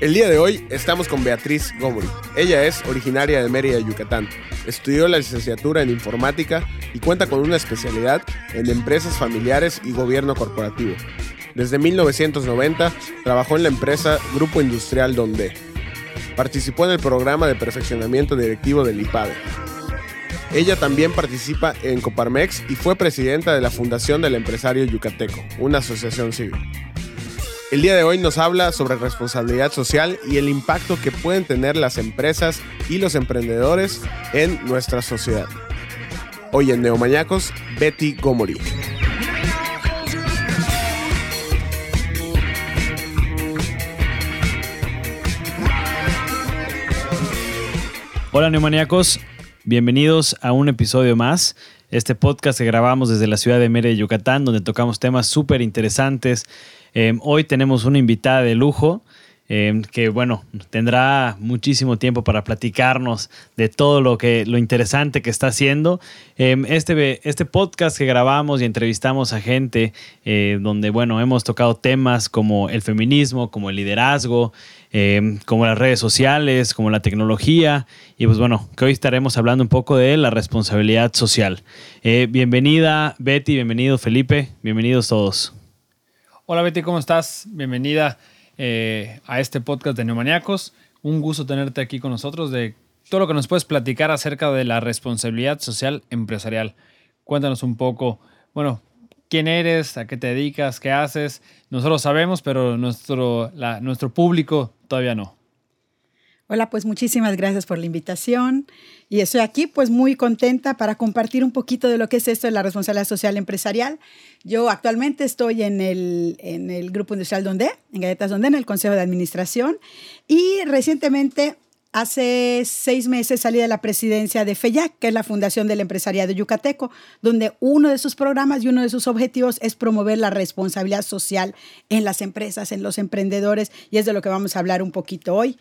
El día de hoy estamos con Beatriz Gómez. Ella es originaria de Mérida, Yucatán. Estudió la licenciatura en informática y cuenta con una especialidad en empresas familiares y gobierno corporativo. Desde 1990 trabajó en la empresa Grupo Industrial Donde. Participó en el programa de perfeccionamiento directivo del IPADE. Ella también participa en Coparmex y fue presidenta de la Fundación del Empresario Yucateco, una asociación civil. El día de hoy nos habla sobre responsabilidad social y el impacto que pueden tener las empresas y los emprendedores en nuestra sociedad. Hoy en Neomañacos, Betty Gomori. Hola Neomaníacos, bienvenidos a un episodio más. Este podcast que grabamos desde la ciudad de Mérida, Yucatán, donde tocamos temas súper interesantes Em, hoy tenemos una invitada de lujo. Em, que bueno, tendrá muchísimo tiempo para platicarnos de todo lo que lo interesante que está haciendo. Em, este, este podcast que grabamos y entrevistamos a gente eh, donde bueno, hemos tocado temas como el feminismo, como el liderazgo, como las redes sociales, como la tecnología y pues bueno, que hoy estaremos hablando un poco de la responsabilidad social. Eh, bienvenida Betty, bienvenido Felipe, bienvenidos todos. Hola Betty, ¿cómo estás? Bienvenida eh, a este podcast de Neumaniacos. Un gusto tenerte aquí con nosotros de todo lo que nos puedes platicar acerca de la responsabilidad social empresarial. Cuéntanos un poco, bueno, quién eres, a qué te dedicas, qué haces. Nosotros sabemos, pero nuestro, nuestro público todavía no. Hola, pues muchísimas gracias por la invitación y estoy aquí pues muy contenta para compartir un poquito de lo que es esto de la responsabilidad social empresarial. Yo actualmente estoy en el, en el Grupo Industrial Donde, en Galletas Donde, en el Consejo de Administración y recientemente Hace seis meses salí de la presidencia de FEYAC, que es la Fundación del Empresariado Yucateco, donde uno de sus programas y uno de sus objetivos es promover la responsabilidad social en las empresas, en los emprendedores, y es de lo que vamos a hablar un poquito hoy.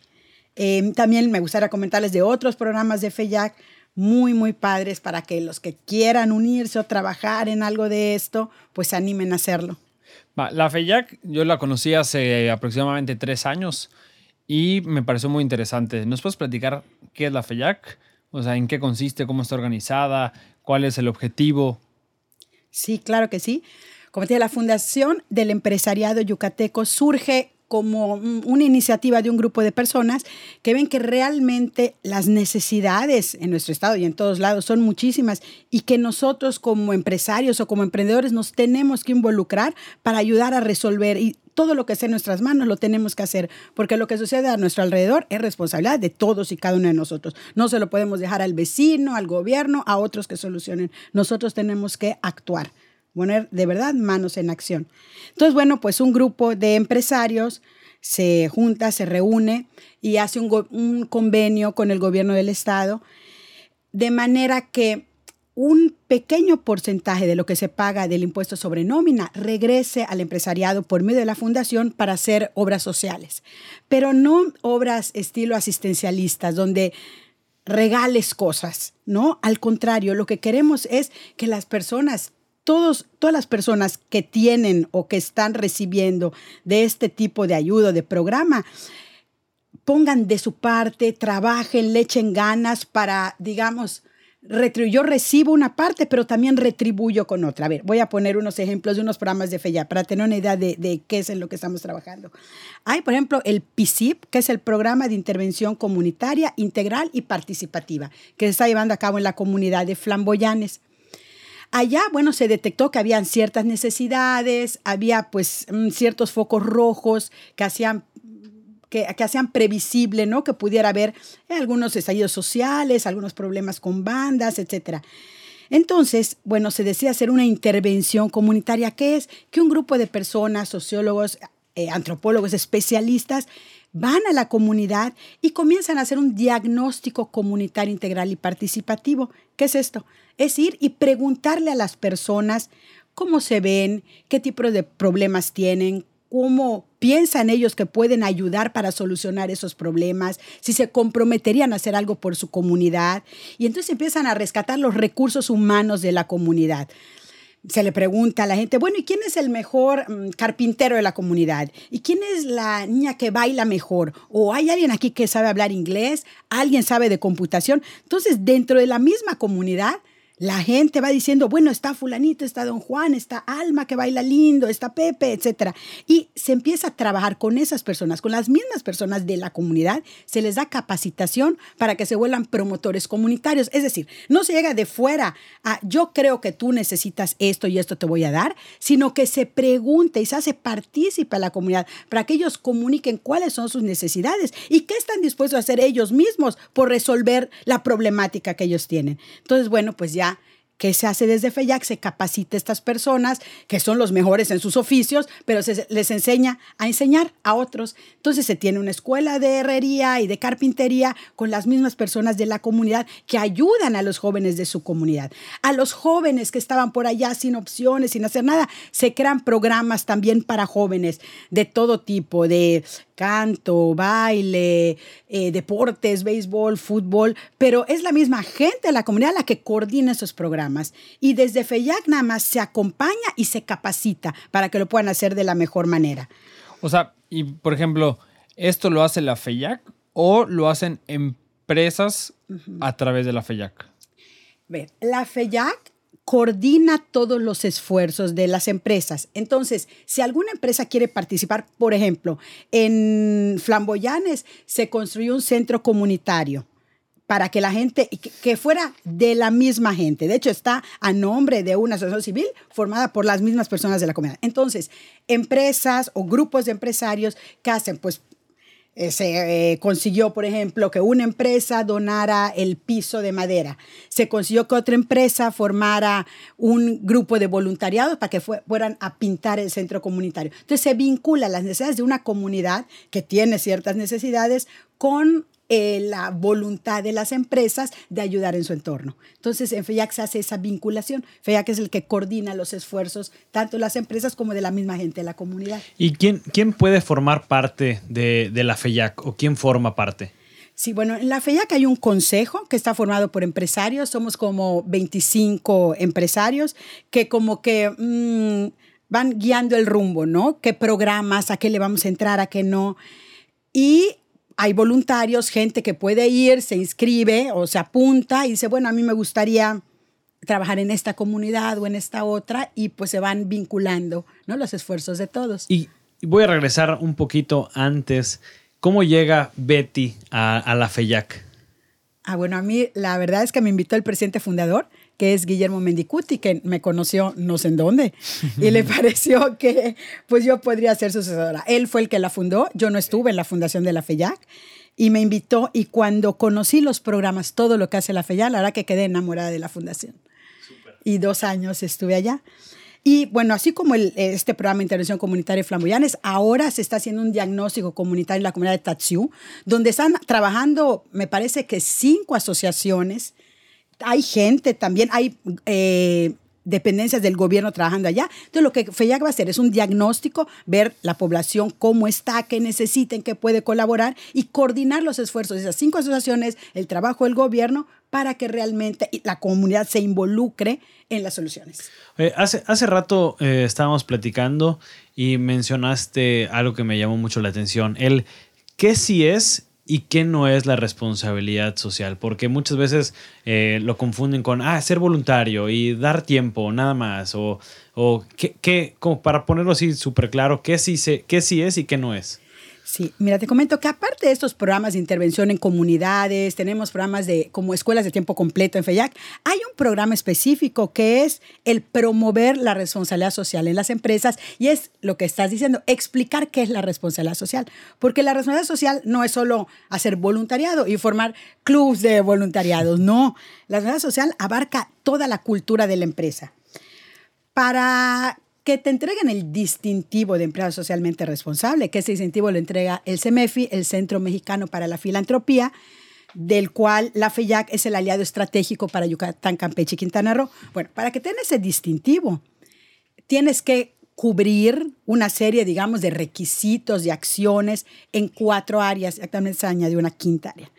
Em, también me gustaría comentarles de otros programas de FEYAC muy, muy padres para que los que quieran unirse o trabajar en algo de esto, pues animen a hacerlo. La FEYAC yo la conocí hace aproximadamente tres años y me pareció muy interesante. ¿Nos puedes platicar qué es la FEYAC? O sea, ¿en qué consiste? ¿Cómo está organizada? ¿Cuál es el objetivo? Sí, claro que sí. Como te dije, la Fundación del Empresariado Yucateco surge como una iniciativa de un grupo de personas que ven que realmente las necesidades en nuestro estado y en todos lados son muchísimas y que nosotros como empresarios o como emprendedores nos tenemos que involucrar para ayudar a resolver y todo lo que esté en nuestras manos lo tenemos que hacer, porque lo que sucede a nuestro alrededor es responsabilidad de todos y cada uno de nosotros. No se lo podemos dejar al vecino, al gobierno, a otros que solucionen. Nosotros tenemos que actuar poner de verdad manos en acción. Entonces, bueno, pues un grupo de empresarios se junta, se reúne y hace un, un convenio con el gobierno del estado, de manera que un pequeño porcentaje de lo que se paga del impuesto sobre nómina regrese al empresariado por medio de la fundación para hacer obras sociales, pero no obras estilo asistencialistas donde regales cosas, ¿no? Al contrario, lo que queremos es que las personas todas las personas que tienen o que están recibiendo de este tipo de ayuda, de programa, pongan de su parte, trabajen, le echen ganas para, digamos, yo recibo una parte, pero también retribuyo con otra. A ver, voy a poner unos ejemplos de unos programas de FEYA para tener una idea de, de, qué es en lo que estamos trabajando. Hay, por ejemplo, el PICIP, que es el Programa de Intervención Comunitaria Integral y Participativa, que se está llevando a cabo en la comunidad de Flamboyanes. Allá, bueno, se detectó que habían ciertas necesidades, había pues mm, ciertos focos rojos que hacían que, que, hacían previsible, ¿no? Que pudiera haber algunos estallidos sociales, algunos problemas con bandas, etc. Entonces, bueno, se decía hacer una intervención comunitaria, que es que un grupo de personas, sociólogos, eh, antropólogos, especialistas, van a la comunidad y comienzan a hacer un diagnóstico comunitario integral y participativo. ¿Qué es esto? Es ir y preguntarle a las personas cómo se ven, qué tipo de problemas tienen, cómo piensan ellos que pueden ayudar para solucionar esos problemas, si se comprometerían a hacer algo por su comunidad. Y entonces empiezan a rescatar los recursos humanos de la comunidad se le pregunta a la gente, bueno, ¿y quién es el mejor mm, carpintero de la comunidad? ¿Y quién es la niña que baila mejor? ¿O hay alguien aquí que sabe hablar inglés? ¿Alguien sabe de computación? Entonces, dentro de la misma comunidad, la gente va diciendo, bueno, está fulanito, está don Juan, está Alma que baila lindo, está Pepe, etc. Y se empieza a trabajar con esas personas, con las mismas personas de la comunidad, se les da capacitación para que se vuelvan promotores comunitarios. Es decir, no se llega de fuera a yo creo que tú necesitas esto y esto te voy a dar, sino que se pregunte y se hace partícipe a la comunidad para que ellos comuniquen cuáles son sus necesidades y qué están dispuestos a hacer ellos mismos por resolver la problemática que ellos tienen. Entonces, bueno, pues ya que se hace desde FEYAC, se capacita a estas personas que son los mejores en sus oficios, pero se les enseña a enseñar a otros. Entonces se tiene una escuela de herrería y de carpintería con las mismas personas de la comunidad que ayudan a los jóvenes de su comunidad. A los jóvenes que estaban por allá sin opciones, sin hacer nada, se crean programas también para jóvenes de todo tipo, de canto, baile, eh, deportes, béisbol, fútbol, pero es la misma gente de la comunidad la que coordina esos programas. Y desde FEYAC nada más se acompaña y se capacita para que lo puedan hacer de la mejor manera. O sea, y por ejemplo, ¿esto lo hace la FEYAC o lo hacen empresas a través de la FEYAC? Ver, la FEYAC coordina todos los esfuerzos de las empresas. Entonces, si alguna empresa quiere participar, por ejemplo, en Flamboyanes se construyó un centro comunitario para que la gente, que fuera de la misma gente. De hecho, está a nombre de una asociación civil formada por las mismas personas de la comunidad. Entonces, empresas o grupos de empresarios que hacen, pues, eh, se eh, consiguió, por ejemplo, que una empresa donara el piso de madera. Se consiguió que otra empresa formara un grupo de voluntariados para que fueran a pintar el centro comunitario. Entonces se vincula las necesidades de una comunidad que tiene ciertas necesidades con eh, la voluntad de las empresas de ayudar en su entorno. Entonces, en FEAC se hace esa vinculación. FEAC es el que coordina los esfuerzos tanto de las empresas como de la misma gente de la comunidad. ¿Y quién, quién puede formar parte de, de la FEAC o quién forma parte? Sí, bueno, en la FEAC hay un consejo que está formado por empresarios. Somos como 25 empresarios que como que... Mm, van guiando el rumbo, ¿no? ¿Qué programas, a qué le vamos a entrar, a qué no? Y hay voluntarios, gente que puede ir, se inscribe o se apunta y dice, bueno, a mí me gustaría trabajar en esta comunidad o en esta otra y pues se van vinculando ¿no? los esfuerzos de todos. Y voy a regresar un poquito antes. ¿Cómo llega Betty a, a la FEYAC? Ah, bueno, a mí la verdad es que me invitó el presidente fundador que es Guillermo Mendicuti, que me conoció no sé en dónde, y le pareció que pues yo podría ser sucesora. Él fue el que la fundó, yo no estuve en la fundación de la FEYAC, y me invitó, y cuando conocí los programas, todo lo que hace la FEYAC, la verdad que quedé enamorada de la fundación. Y dos años estuve allá. Y bueno, así como el, este programa de intervención comunitaria Flamboyanes, ahora se está haciendo un diagnóstico comunitario en la comunidad de Tatsiu, donde están trabajando, me parece que cinco asociaciones hay gente también, hay eh, dependencias del gobierno trabajando allá. Entonces, lo que FEYAC va a hacer es un diagnóstico, ver la población cómo está, qué necesiten, qué puede colaborar y coordinar los esfuerzos de esas cinco asociaciones, el trabajo del gobierno, para que realmente la comunidad se involucre en las soluciones. hace, hace rato eh, estábamos platicando y mencionaste algo que me llamó mucho la atención, el qué si es y qué no es la responsabilidad social, porque muchas veces eh, lo confunden con, ah, ser voluntario y dar tiempo, nada más, o, o qué, como para ponerlo así súper claro, qué sí, se, qué sí es y qué no es. Sí, mira, te comento que aparte de estos programas de intervención en comunidades, tenemos programas de como escuelas de tiempo completo en FEYAC, hay un programa específico que es el promover la responsabilidad social en las empresas y es lo que estás diciendo, explicar qué es la responsabilidad social, porque la responsabilidad social no es solo hacer voluntariado y formar clubs de voluntariados, no, la responsabilidad social abarca toda la cultura de la empresa. Para que te entreguen el distintivo de empleado socialmente responsable, que ese distintivo lo entrega el CEMEFI, el Centro Mexicano para la Filantropía, del cual la FEYAC es el aliado estratégico para Yucatán, Campeche y Quintana Roo. Bueno, para que tengas ese distintivo, tienes que cubrir una serie, digamos, de requisitos y acciones en cuatro áreas. Actualmente se añadió una quinta área.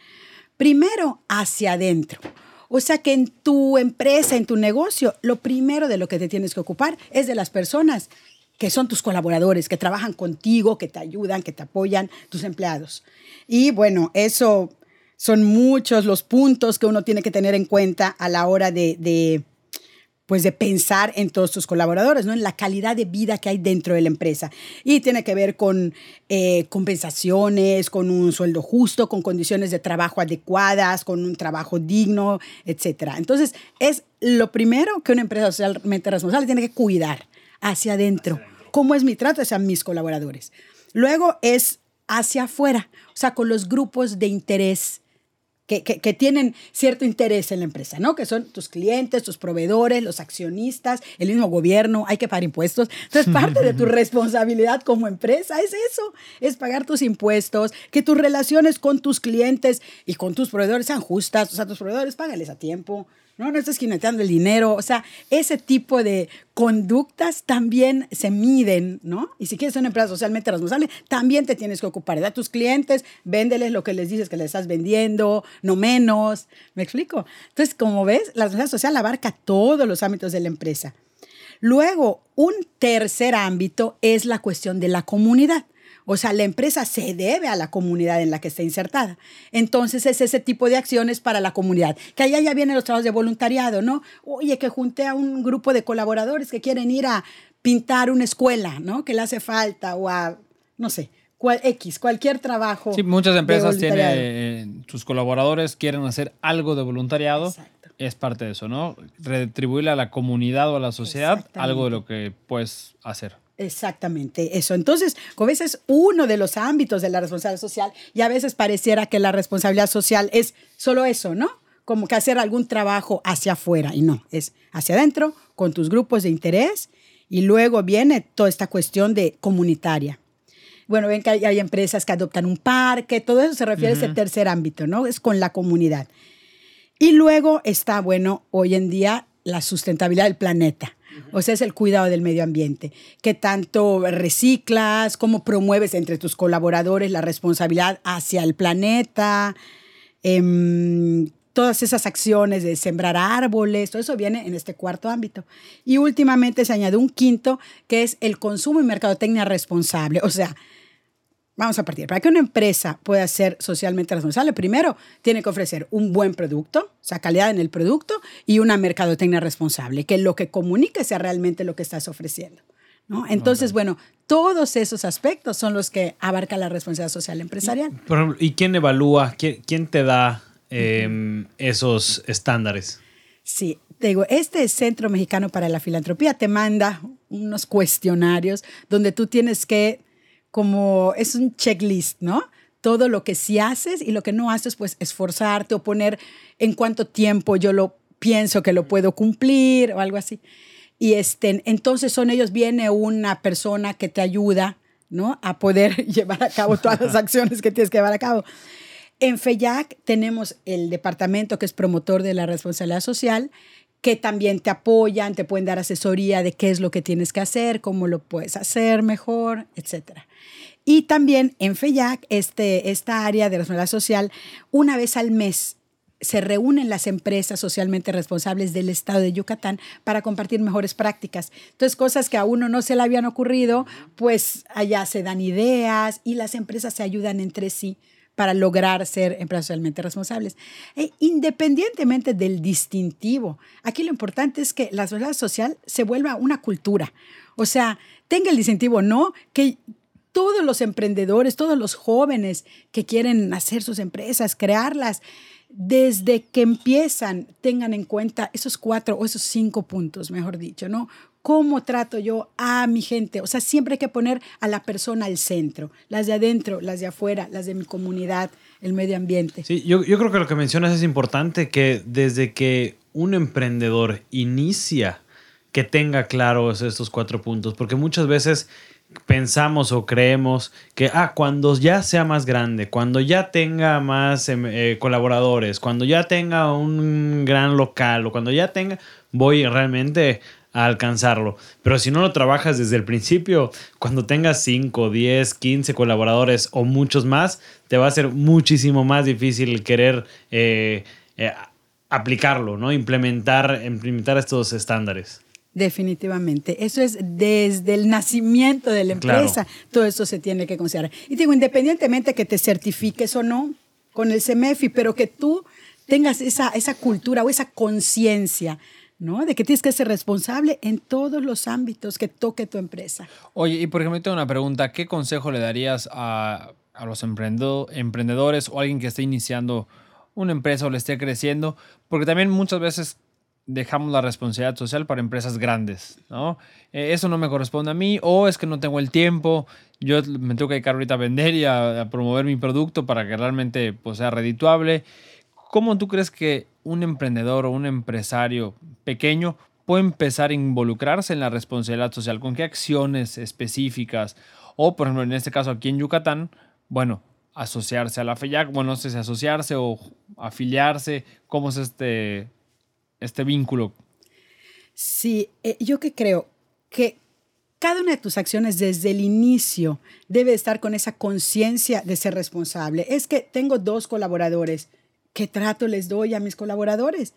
Primero, hacia adentro. O sea que en tu empresa, en tu negocio, lo primero de lo que te tienes que ocupar es de las personas que son tus colaboradores, que trabajan contigo, que te ayudan, que te apoyan, tus empleados. Y bueno, eso son muchos los puntos que uno tiene que tener en cuenta a la hora de, pues de pensar en todos tus colaboradores, ¿no? En la calidad de vida que hay dentro de la empresa. Y tiene que ver con eh, compensaciones, con un sueldo justo, con condiciones de trabajo adecuadas, con un trabajo digno, etc. Entonces, es lo primero que una empresa socialmente responsable tiene que cuidar hacia adentro. ¿Cómo es mi trato hacia mis colaboradores? Luego es hacia afuera, o sea, con los grupos de interés que, tienen cierto interés en la empresa, ¿no? Que son tus clientes, tus proveedores, los accionistas, el mismo gobierno, hay que pagar impuestos. Entonces, parte de tu responsabilidad como empresa es eso, es pagar tus impuestos, que tus relaciones con tus clientes y con tus proveedores sean justas, o sea, tus proveedores págales a tiempo, no, no estás jineteando el dinero. O sea, ese tipo de conductas también se miden, ¿no? Y si quieres ser una empresa socialmente responsable, también te tienes que ocupar de a tus clientes, véndeles lo que les dices que les estás vendiendo, no menos. ¿Me explico? Entonces, como ves, la responsabilidad social abarca todos los ámbitos de la empresa. Luego, un tercer ámbito es la cuestión de la comunidad. O sea, la empresa se debe a la comunidad en la que está insertada. Entonces es ese tipo de acciones para la comunidad. Que allá ya vienen los trabajos de voluntariado, ¿no? Oye, que junte a un grupo de colaboradores que quieren ir a pintar una escuela, ¿no? Que le hace falta o a, no sé, cual, X, cualquier trabajo. Sí, muchas empresas tienen, eh, sus colaboradores quieren hacer algo de voluntariado. Exacto. Es parte de eso, ¿no? Retribuirle a la comunidad o a la sociedad algo de lo que puedes hacer. Exactamente, eso. Entonces, a veces es uno de los ámbitos de la responsabilidad social y a veces pareciera que la responsabilidad social es solo eso, ¿no? Como que hacer algún trabajo hacia afuera y no, es hacia adentro con tus grupos de interés y luego viene toda esta cuestión de comunitaria. Bueno, ven que hay, empresas que adoptan un parque, todo eso se refiere a ese tercer ámbito, ¿no? Es con la comunidad. Y luego está, bueno, hoy en día la sustentabilidad del planeta. O sea, es el cuidado del medio ambiente. ¿Qué tanto reciclas? ¿Cómo promueves entre tus colaboradores la responsabilidad hacia el planeta? Em, todas esas acciones de sembrar árboles, todo eso viene en este cuarto ámbito. Y últimamente se añade un quinto, que es el consumo y mercadotecnia responsable. O sea, Vamos a partir. Para que una empresa pueda ser socialmente responsable, primero tiene que ofrecer un buen producto, o sea, calidad en el producto y una mercadotecnia responsable, que lo que comunique sea realmente lo que estás ofreciendo. ¿no? Entonces, bueno, todos esos aspectos son los que abarca la responsabilidad social empresarial. ¿Y quién evalúa, quién, te da em, esos estándares? Sí, te digo, este Centro Mexicano para la Filantropía te manda unos cuestionarios donde tú tienes que como es un checklist, ¿no? Todo lo que sí haces y lo que no haces, pues esforzarte o poner en cuánto tiempo yo lo pienso que lo puedo cumplir o algo así. Y este, entonces son ellos, viene una persona que te ayuda, ¿no? A poder llevar a cabo todas las acciones que tienes que llevar a cabo. En FEYAC tenemos el departamento que es promotor de la responsabilidad social, que también te apoyan, te pueden dar asesoría de qué es lo que tienes que hacer, cómo lo puedes hacer mejor, etcétera. Y también en FEYAC, este, esta área de responsabilidad social, una vez al mes se reúnen las empresas socialmente responsables del estado de Yucatán para compartir mejores prácticas. Entonces, cosas que a uno no se le habían ocurrido, pues allá se dan ideas y las empresas se ayudan entre sí para lograr ser empresas socialmente responsables. E independientemente del distintivo, aquí lo importante es que la sociedad social se vuelva una cultura. O sea, tenga el distintivo no, que todos los emprendedores, todos los jóvenes que quieren hacer sus empresas, crearlas, desde que empiezan, tengan en cuenta esos cuatro o esos cinco puntos, mejor dicho, ¿no? ¿Cómo trato yo a mi gente? O sea, siempre hay que poner a la persona al centro, las de adentro, las de afuera, las de mi comunidad, el medio ambiente. Sí, yo, creo que lo que mencionas es importante, que desde que un emprendedor inicia, que tenga claros estos cuatro puntos, porque muchas veces pensamos o creemos que, ah, cuando ya sea más grande, cuando ya tenga más em, eh, colaboradores, cuando ya tenga un gran local o cuando ya tenga, voy realmente a alcanzarlo. Pero si no lo trabajas desde el principio, cuando tengas 5, 10, 15 colaboradores o muchos más, te va a ser muchísimo más difícil querer eh, eh, aplicarlo, ¿no? Implementar, implementar estos estándares. Definitivamente. Eso es desde el nacimiento de la empresa. Todo eso se tiene que considerar. Y digo, independientemente que te certifiques o no con el CEMEFI, pero que tú tengas esa, esa cultura o esa conciencia, ¿no? De que tienes que ser responsable en todos los ámbitos que toque tu empresa. Oye, y por ejemplo, tengo una pregunta. ¿Qué consejo le darías a, a los emprendedores o alguien que esté iniciando una empresa o le esté creciendo? Porque también muchas veces dejamos la responsabilidad social para empresas grandes, ¿no? Eh, eso no me corresponde a mí o es que no tengo el tiempo, yo me tengo que dedicar ahorita a vender y a, promover mi producto para que realmente pues, sea redituable. ¿Cómo tú crees que un emprendedor o un empresario pequeño puede empezar a involucrarse en la responsabilidad social? ¿Con qué acciones específicas? O, por ejemplo, en este caso aquí en Yucatán, bueno, asociarse a la FEYAC, bueno, no sé si asociarse o afiliarse, ¿cómo es este, este vínculo. Sí, eh, yo que creo que cada una de tus acciones desde el inicio debe estar con esa conciencia de ser responsable. Es que tengo dos colaboradores. ¿Qué trato les doy a mis colaboradores?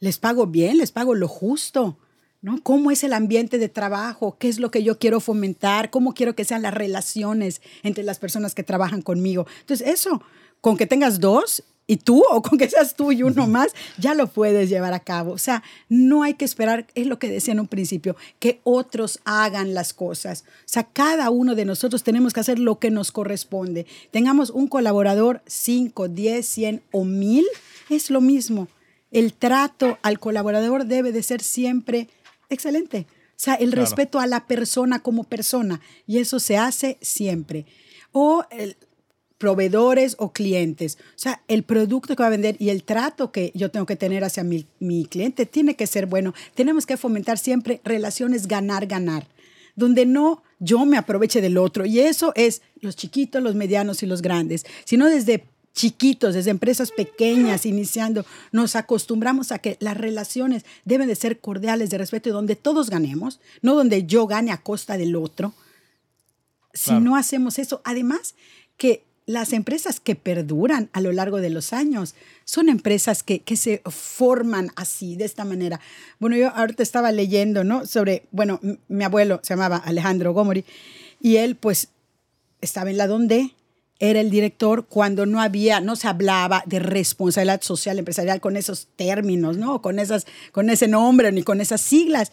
¿Les pago bien? ¿Les pago lo justo? ¿No? ¿Cómo es el ambiente de trabajo? ¿Qué es lo que yo quiero fomentar? ¿Cómo quiero que sean las relaciones entre las personas que trabajan conmigo? Entonces, eso, con que tengas dos, y tú o con que seas tú y uno más, ya lo puedes llevar a cabo. O sea, no hay que esperar, es lo que decía en un principio, que otros hagan las cosas. O sea, cada uno de nosotros tenemos que hacer lo que nos corresponde. Tengamos un colaborador 5, 10, 100 o 1000, es lo mismo. El trato al colaborador debe de ser siempre excelente. O sea, el respeto a la persona como persona. Y eso se hace siempre. O el, proveedores o clientes. O sea, el producto que va a vender y el trato que yo tengo que tener hacia mi, mi cliente tiene que ser bueno. Tenemos que fomentar siempre relaciones ganar-ganar, donde no yo me aproveche del otro. Y eso es los chiquitos, los medianos y los grandes, sino desde chiquitos, desde empresas pequeñas, iniciando, nos acostumbramos a que las relaciones deben de ser cordiales, de respeto y donde todos ganemos, no donde yo gane a costa del otro. Si no hacemos eso, además que las empresas que perduran a lo largo de los años son empresas que, se forman así, de esta manera. Bueno, yo ahorita estaba leyendo, ¿no? Sobre, bueno, mi abuelo se llamaba Alejandro Gomori y él pues estaba en la donde era el director cuando no había, no se hablaba de responsabilidad social empresarial con esos términos, ¿no? Con, esas, con ese nombre ni con esas siglas.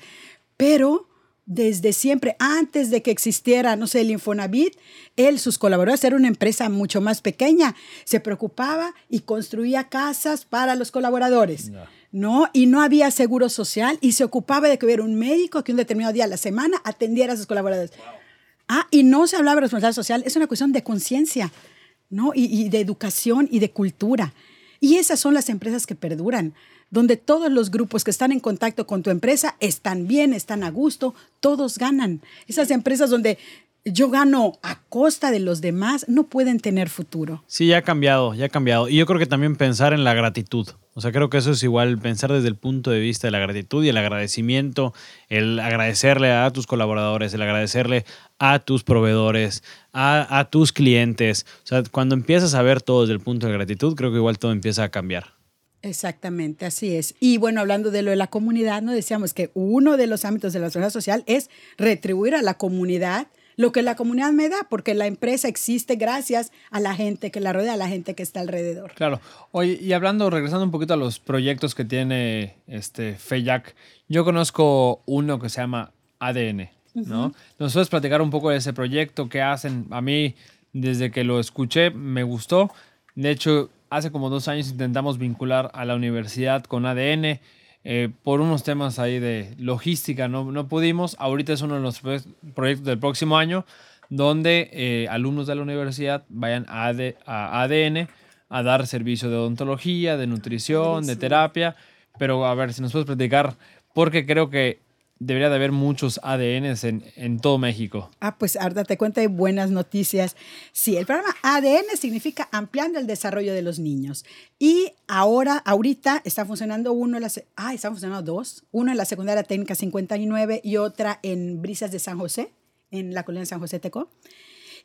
Pero desde siempre, antes de que existiera, no sé, el Infonavit, él, sus colaboradores, era una empresa mucho más pequeña, se preocupaba y construía casas para los colaboradores. ¿no? Y no había seguro social y se ocupaba de que hubiera un médico que un determinado día a la semana atendiera a sus colaboradores. Ah, y no se hablaba de responsabilidad social, es una cuestión de conciencia, ¿no? y de educación y de cultura. Y esas son las empresas que perduran donde todos los grupos que están en contacto con tu empresa están bien, están a gusto, todos ganan. Esas empresas donde yo gano a costa de los demás no pueden tener futuro. Sí, ya ha cambiado, ya ha cambiado. Y yo creo que también pensar en la gratitud. O sea, creo que eso es igual, pensar desde el punto de vista de la gratitud y el agradecimiento, el agradecerle a tus colaboradores, el agradecerle a tus proveedores, a, a tus clientes. O sea, cuando empiezas a ver todo desde el punto de gratitud, creo que igual todo empieza a cambiar. Exactamente, así es. Y bueno, hablando de lo de la comunidad, no decíamos que uno de los ámbitos de la seguridad social es retribuir a la comunidad lo que la comunidad me da, porque la empresa existe gracias a la gente que la rodea, a la gente que está alrededor. Claro. Oye, y hablando, regresando un poquito a los proyectos que tiene este FEYAC, yo conozco uno que se llama ADN, ¿no? ¿Nos puedes platicar un poco de ese proyecto? ¿Qué hacen? A mí, desde que lo escuché, me gustó. De hecho, hace como dos años intentamos vincular a la universidad con ADN. Eh, por unos temas ahí de logística no, no pudimos. Ahorita es uno de los proyectos del próximo año donde eh, alumnos de la universidad vayan a, a, ADN a dar servicio de odontología, de nutrición, de terapia. Pero a ver si nos puedes platicar, porque creo que debería de haber muchos ADNs en, en, todo México. Ah, pues ahora te cuenta de buenas noticias. Sí, el programa ADN significa ampliando el desarrollo de los niños. Y ahora, ahorita está funcionando uno, en la, ah, están funcionando dos. Uno en la secundaria técnica 59 y otra en Brisas de San José, en la colonia de San José Teco.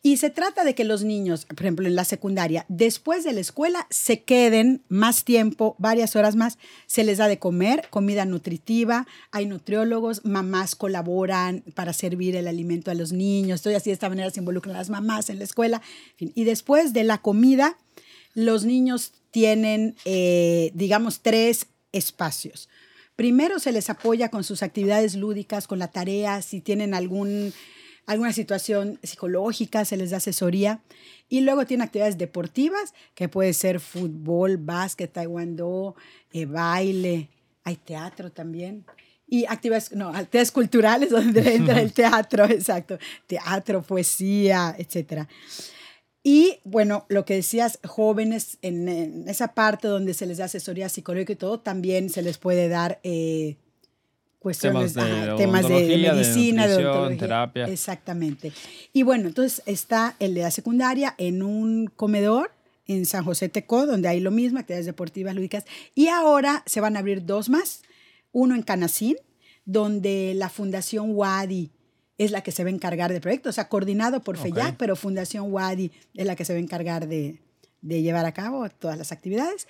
Y se trata de que los niños, por ejemplo, en la secundaria, después de la escuela, se queden más tiempo, varias horas más, se les da de comer, comida nutritiva, hay nutriólogos, mamás colaboran para servir el alimento a los niños, Estoy así de esta manera se involucran las mamás en la escuela. Y después de la comida, los niños tienen, eh, digamos, tres espacios. Primero se les apoya con sus actividades lúdicas, con la tarea, si tienen algún alguna situación psicológica, se les da asesoría. Y luego tiene actividades deportivas, que puede ser fútbol, básquet, taekwondo, eh, baile, hay teatro también. Y actividades, no, actividades culturales donde entra el teatro, exacto, teatro, poesía, etc. Y bueno, lo que decías, jóvenes en, esa parte donde se les da asesoría psicológica y todo, también se les puede dar eh, cuestiones, temas de, temas de, medicina, de, de terapia. Exactamente. Y bueno, entonces está el de la secundaria en un comedor en San José Tecó, donde hay lo mismo, actividades deportivas, lúdicas. Y ahora se van a abrir dos más. Uno en Canacín, donde la Fundación Wadi es la que se va a encargar del proyecto, o sea, coordinado por FEYAC, pero Fundación Wadi es la que se va a encargar de, de llevar a cabo todas las actividades.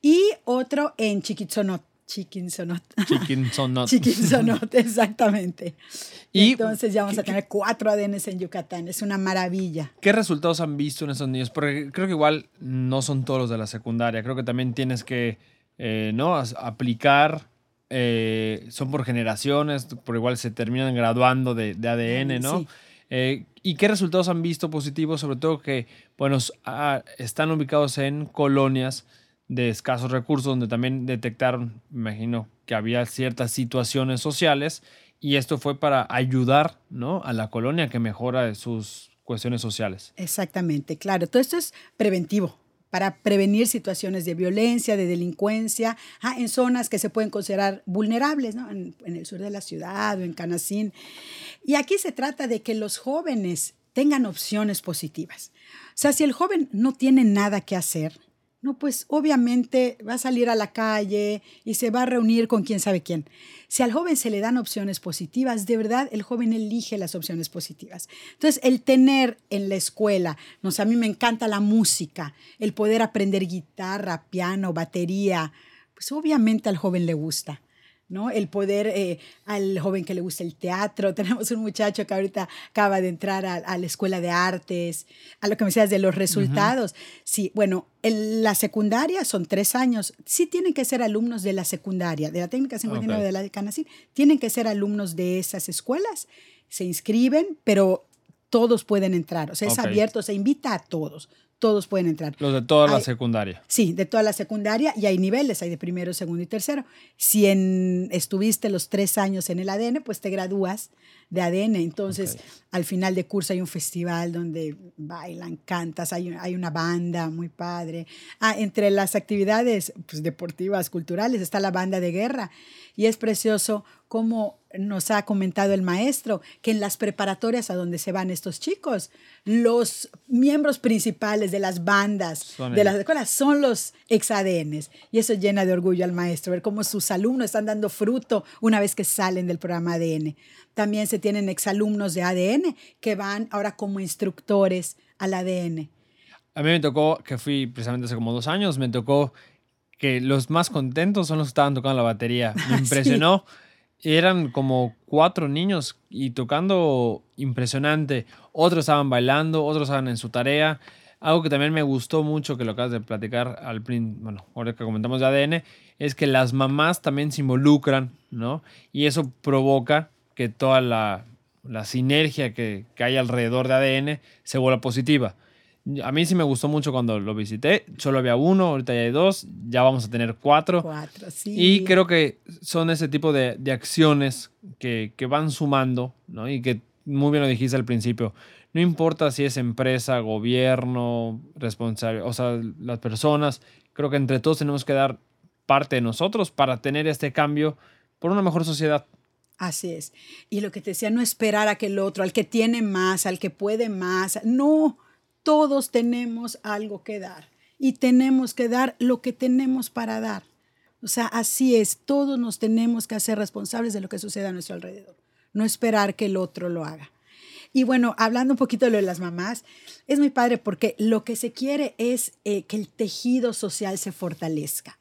Y otro en Chiquitzonot, Chiquinsonot. Chiquinsonot. Chiquinsonot, exactamente. Y entonces ya vamos a tener cuatro ADNs en Yucatán. Es una maravilla. ¿Qué resultados han visto en esos niños? Porque creo que igual no son todos los de la secundaria. Creo que también tienes que eh, ¿no? aplicar. Eh, son por generaciones, por igual se terminan graduando de, ADN, ¿no? Eh, ¿Y qué resultados han visto positivos? Sobre todo que, bueno, ah, están ubicados en colonias de escasos recursos, donde también detectaron, imagino, que había ciertas situaciones sociales y esto fue para ayudar ¿no? a la colonia que mejora sus cuestiones sociales. Exactamente, claro. Todo esto es preventivo para prevenir situaciones de violencia, de delincuencia, ah, en zonas que se pueden considerar vulnerables, ¿no? en, en el sur de la ciudad o en Canacín. Y aquí se trata de que los jóvenes tengan opciones positivas. O sea, si el joven no tiene nada que hacer, no, pues obviamente va a salir a la calle y se va a reunir con quién sabe quién. Si al joven se le dan opciones positivas, de verdad el joven elige las opciones positivas. Entonces, el tener en la escuela, no sé, a mí me encanta la música, el poder aprender guitarra, piano, batería, pues obviamente al joven le gusta. ¿No? El poder eh, al joven que le gusta el teatro. Tenemos un muchacho que ahorita acaba de entrar a, la escuela de artes, a lo que me decías de los resultados. Sí, bueno, en la secundaria son tres años. Sí tienen que ser alumnos de la secundaria, de la técnica 59 de la Canacín. Tienen que ser alumnos de esas escuelas. Se inscriben, pero todos pueden entrar. O sea, es abierto, se invita a todos todos pueden entrar. Los de toda la secundaria. Sí, de toda la secundaria y hay niveles, hay de primero, segundo y tercero. Si en, estuviste los tres años en el ADN, pues te gradúas de ADN. Entonces, al final de curso hay un festival donde bailan, cantas, hay, hay una banda muy padre. Ah, entre las actividades pues, deportivas, culturales, está la banda de guerra. Y es precioso cómo nos ha comentado el maestro, que en las preparatorias a donde se van estos chicos, los miembros principales de las bandas de las escuelas son los ex ADNs. Y eso llena de orgullo al maestro, ver cómo sus alumnos están dando fruto una vez que salen del programa ADN. También se tienen exalumnos de ADN que van ahora como instructores al ADN. A mí me tocó, que fui precisamente hace como dos años, me tocó que los más contentos son los que estaban tocando la batería. Me impresionó eran como cuatro niños y tocando impresionante. Otros estaban bailando, otros estaban en su tarea. Algo que también me gustó mucho, que lo acabas de platicar al bueno, ahora que comentamos de ADN, es que las mamás también se involucran, ¿no? Y eso provoca que toda la, sinergia que, que hay alrededor de ADN se vuelva positiva. A mí sí me gustó mucho cuando lo visité. Solo había uno, ahorita ya hay dos, ya vamos a tener cuatro. Cuatro, sí. Y creo que son ese tipo de, de acciones que, que, van sumando, ¿no? Y que muy bien lo dijiste al principio. No importa si es empresa, gobierno, responsable, o sea, las personas, creo que entre todos tenemos que dar parte de nosotros para tener este cambio por una mejor sociedad. Así es. Y lo que te decía, no esperar a que el otro, al que tiene más, al que puede más, no todos tenemos algo que dar y tenemos que dar lo que tenemos para dar. O sea, así es, todos nos tenemos que hacer responsables de lo que sucede a nuestro alrededor, no esperar que el otro lo haga. Y bueno, hablando un poquito de lo de las mamás, es muy padre porque lo que se quiere es eh, que el tejido social se fortalezca.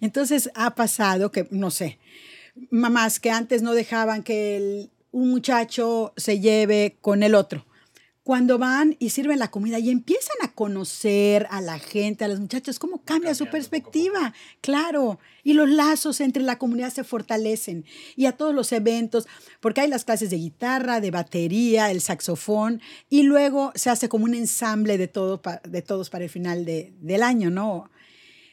Entonces ha pasado que, no sé, mamás que antes no dejaban que un muchacho se lleve con el otro cuando van y sirven la comida y empiezan a conocer a la gente, a los muchachos, cómo cambia su perspectiva. Claro, y los lazos entre la comunidad se fortalecen. Y a todos los eventos, porque hay las clases de guitarra, de batería, el saxofón, y luego se hace como un ensamble de, todo, de todos para el final del año, ¿no?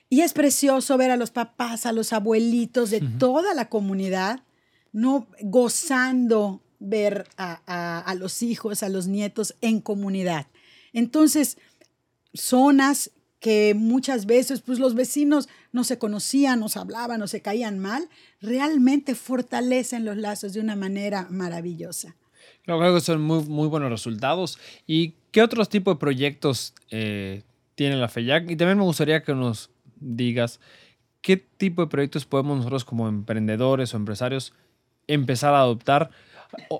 Y es precioso ver a los papás, a los abuelitos de toda la comunidad, ¿no? Gozando ver a, los hijos, a los nietos en comunidad. Entonces, zonas que muchas veces pues los vecinos no se conocían, no se hablaban, no se caían mal, realmente fortalecen los lazos de una manera maravillosa. Creo que son muy, muy buenos resultados. ¿Y qué otros tipos de proyectos eh, tiene la FEYAC? Y también me gustaría que nos digas qué tipo de proyectos podemos nosotros como emprendedores o empresarios empezar a adoptar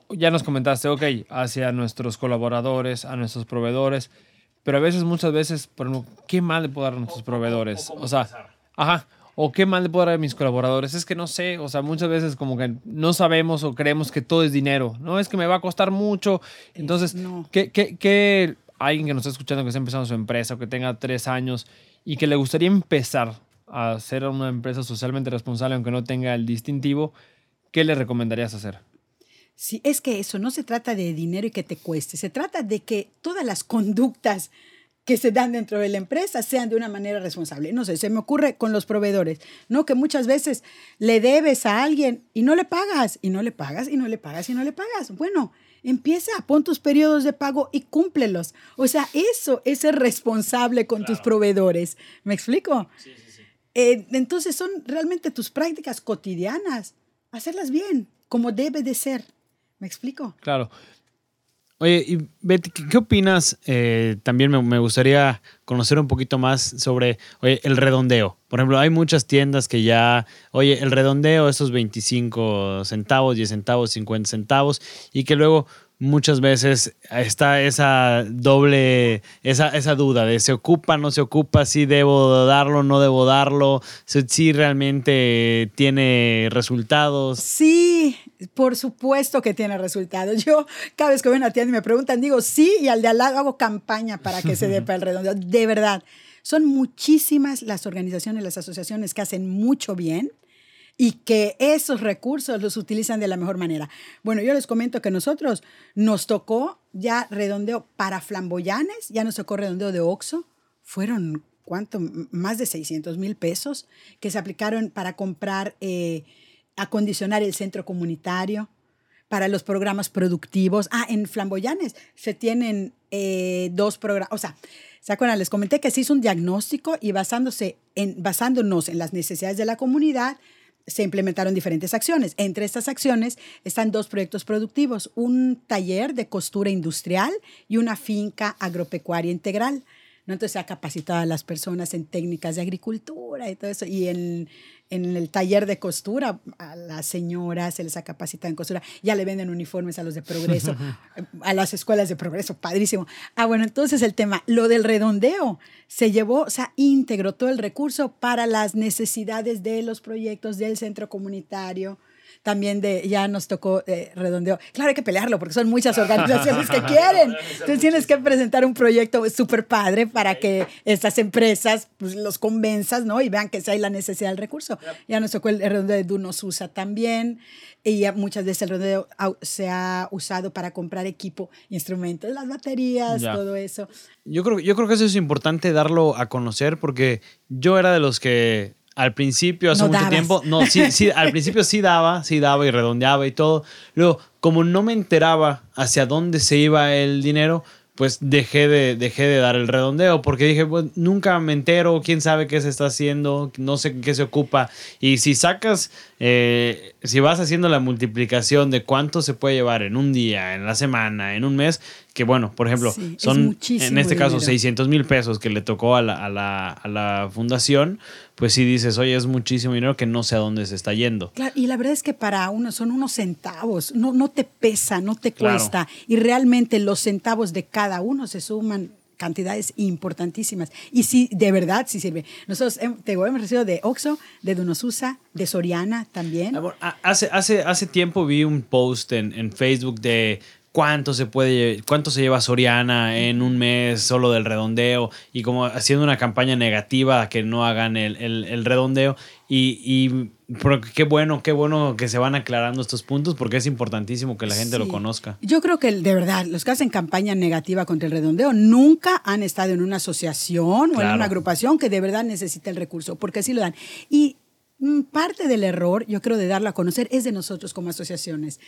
ya nos comentaste, ok, hacia nuestros colaboradores, a nuestros proveedores, pero a veces, muchas veces, por ejemplo, ¿qué mal le puedo dar a nuestros proveedores? O, sea, ajá, o qué mal le puedo dar a mis colaboradores. Es que no sé, o sea, muchas veces como que no sabemos o creemos que todo es dinero, ¿no? Es que me va a costar mucho. Entonces, ¿qué, qué, qué alguien que nos está escuchando que está empezando su empresa o que tenga tres años y que le gustaría empezar a ser una empresa socialmente responsable aunque no tenga el distintivo, ¿qué le recomendarías hacer? Sí, es que eso no se trata de dinero y que te cueste, se trata de que todas las conductas que se dan dentro de la empresa sean de una manera responsable. No sé, se me ocurre con los proveedores, ¿no? Que muchas veces le debes a alguien y no le pagas, y no le pagas, y no le pagas, y no le pagas. Bueno, empieza, pon tus periodos de pago y cúmplelos. O sea, eso es ser responsable con tus proveedores. ¿Me explico? Sí, sí, sí. Eh, entonces son realmente tus prácticas cotidianas, hacerlas bien, como debe de ser. ¿Me explico? Claro. Oye, y Betty, ¿qué, opinas? Eh, también me, gustaría conocer un poquito más sobre el redondeo. Por ejemplo, hay muchas tiendas que ya, oye, el redondeo, esos 25 centavos, 10 centavos, 50 centavos, y que luego muchas veces está esa doble, esa, esa duda de se ocupa, no se ocupa, si debo darlo, no debo darlo, si realmente tiene resultados. Sí, por supuesto que tiene resultados. Yo cada vez que voy a una tienda y me preguntan, digo sí, y al de al lado hago campaña para que se dé para el redondeo. De verdad, son muchísimas las organizaciones, las asociaciones que hacen mucho bien y que esos recursos los utilizan de la mejor manera. Bueno, yo les comento que nosotros nos tocó ya redondeo para flamboyanes, ya nos tocó redondeo de Oxo, fueron ¿cuánto? Más de 600 mil pesos que se aplicaron para comprar, eh, acondicionar el centro comunitario, para los programas productivos. Ah, en Flamboyanes se tienen eh, dos programas, o sea, ¿se acuerdan? Les comenté que se hizo un diagnóstico y basándose en, basándonos en las necesidades de la comunidad, se implementaron diferentes acciones. Entre estas acciones están dos proyectos productivos, un taller de costura industrial y una finca agropecuaria integral. ¿no? Entonces se ha capacitado a las personas en técnicas de agricultura y todo eso. Y en, en el taller de costura, a las señoras se les ha capacitado en costura. Ya le venden uniformes a los de progreso, a las escuelas de progreso. Padrísimo. Ah, bueno, entonces el tema, lo del redondeo, se llevó, o sea, íntegro todo el recurso para las necesidades de los proyectos del centro comunitario también de, ya nos tocó eh, redondeo. Claro, hay que pelearlo porque son muchas organizaciones que quieren. Entonces tienes que presentar un proyecto súper padre para que estas empresas pues, los convenzas, ¿no? Y vean que si hay la necesidad del recurso. Ya nos tocó el, redondeo de Dunos usa también. Y ya muchas veces el redondeo se ha usado para comprar equipo, instrumentos, las baterías, todo eso. Yo creo, yo creo que eso es importante darlo a conocer porque yo era de los que al principio, hace mucho tiempo, no, sí, sí, al principio sí daba, sí daba y redondeaba y todo. Luego, como no me enteraba hacia dónde se iba el dinero, pues dejé de, dejé de dar el redondeo porque dije, pues nunca me entero, quién sabe qué se está haciendo, no sé qué se ocupa. Y si sacas, eh, si vas haciendo la multiplicación de cuánto se puede llevar en un día, en la semana, en un mes, que bueno, por ejemplo, Sí, son en este caso dinero. 600 mil pesos que le tocó a la, a, la, a la fundación, pues sí dices, oye, es muchísimo dinero que no sé a dónde se está yendo. Claro, y la verdad es que para uno son unos centavos, no, no te pesa, no te Claro. cuesta. Y realmente los centavos de cada uno se suman cantidades importantísimas. Y sí, de verdad sí sirve. Nosotros te hemos recibido de Oxxo, de Donosusa, de Soriana también. Ah, Hace, hace, hace tiempo vi un post en, en Facebook de cuánto se puede cuánto se lleva Soriana en un mes solo del redondeo y como haciendo una campaña negativa a que no hagan el, el- el redondeo y, y pero qué bueno qué bueno que se van aclarando estos puntos porque es importantísimo que la gente lo Sí. conozca Yo creo que de verdad, los que hacen campaña negativa contra el redondeo nunca han estado en una asociación o en una agrupación que de verdad necesita el recurso, porque así lo dan. Y mm, parte del error, yo creo, de darlo a conocer es de nosotros como asociaciones,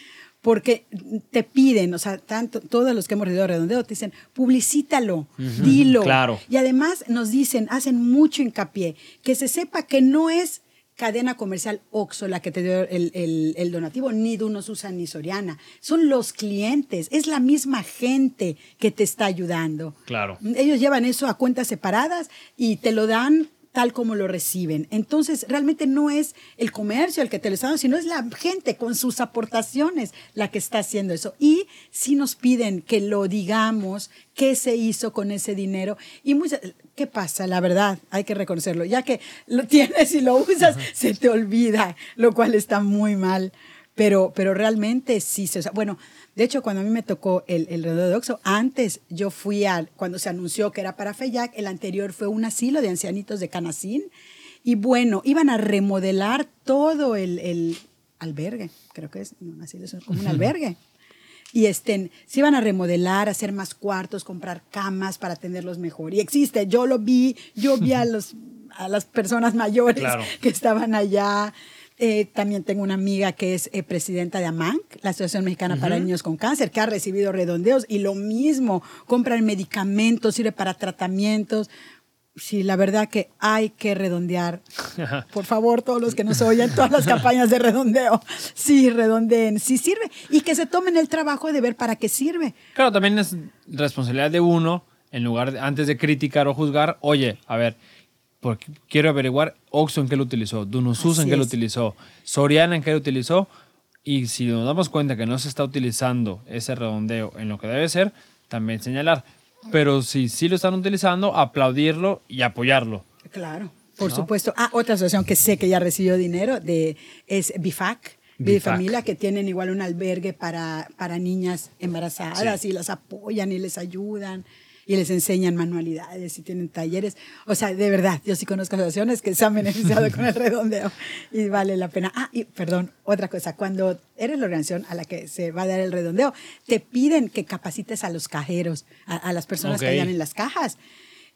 porque te piden, o sea, tanto, todos los que hemos recibido redondeo te dicen, publicítalo, dilo. claro. Y además nos dicen, hacen mucho hincapié, que se sepa que no es cadena comercial Oxxo la que te dio el, el- el donativo, ni Dunos usa ni Soriana. Son los clientes, es la misma gente que te está ayudando. Claro. Ellos llevan eso a cuentas separadas y te lo dan tal como lo reciben. Entonces, realmente no es el comercio el que te lo está dando, sino es la gente con sus aportaciones la que está haciendo eso. Y si nos piden que lo digamos, qué se hizo con ese dinero. Y muchas, ¿qué pasa? La verdad, hay que reconocerlo. Ya que lo tienes y lo usas, se te olvida, lo cual está muy mal. Pero, pero realmente sí se usa. Bueno, de hecho, cuando a mí me tocó el, el redondeo de Oxxo, antes yo fui a, cuando se anunció que era para FEYAC, el anterior fue un asilo de ancianitos de Canacín. Y bueno, iban a remodelar todo el, el albergue, creo que es, no, un asilo, es como un albergue. Y este, se iban a remodelar, hacer más cuartos, comprar camas para atenderlos mejor. Y existe, yo lo vi, yo vi a, los, a las personas mayores Claro. que estaban allá. Eh, también tengo una amiga que es eh, presidenta de AMANC, la Asociación Mexicana para Niños con Cáncer, que ha recibido redondeos y lo mismo, compran medicamentos, sirve para tratamientos. Sí, la verdad que hay que redondear. Por favor, todos los que nos oyen, todas las campañas de redondeo, sí, redondeen, sí sirve. Y que se tomen el trabajo de ver para qué sirve. Claro, también es responsabilidad de uno, en lugar de, antes de criticar o juzgar, oye, a ver, porque quiero averiguar Oxxo en qué lo utilizó, Dunosus en qué lo utilizó, Soriana en qué lo utilizó, y si nos damos cuenta que no se está utilizando ese redondeo en lo que debe ser, también señalar. Pero si sí lo están utilizando, aplaudirlo y apoyarlo. Claro, por supuesto. Ah, otra asociación que sé que ya recibió dinero de, es BIFAC. de familia que tienen igual un albergue para, para niñas embarazadas y las apoyan y les ayudan y les enseñan manualidades y tienen talleres. O sea, de verdad, yo sí conozco asociaciones que se han beneficiado con el redondeo y vale la pena. Ah, y perdón, otra cosa, cuando eres la organización a la que se va a dar el redondeo, te piden que capacites a los cajeros, a, a las personas Ok. que hayan en las cajas.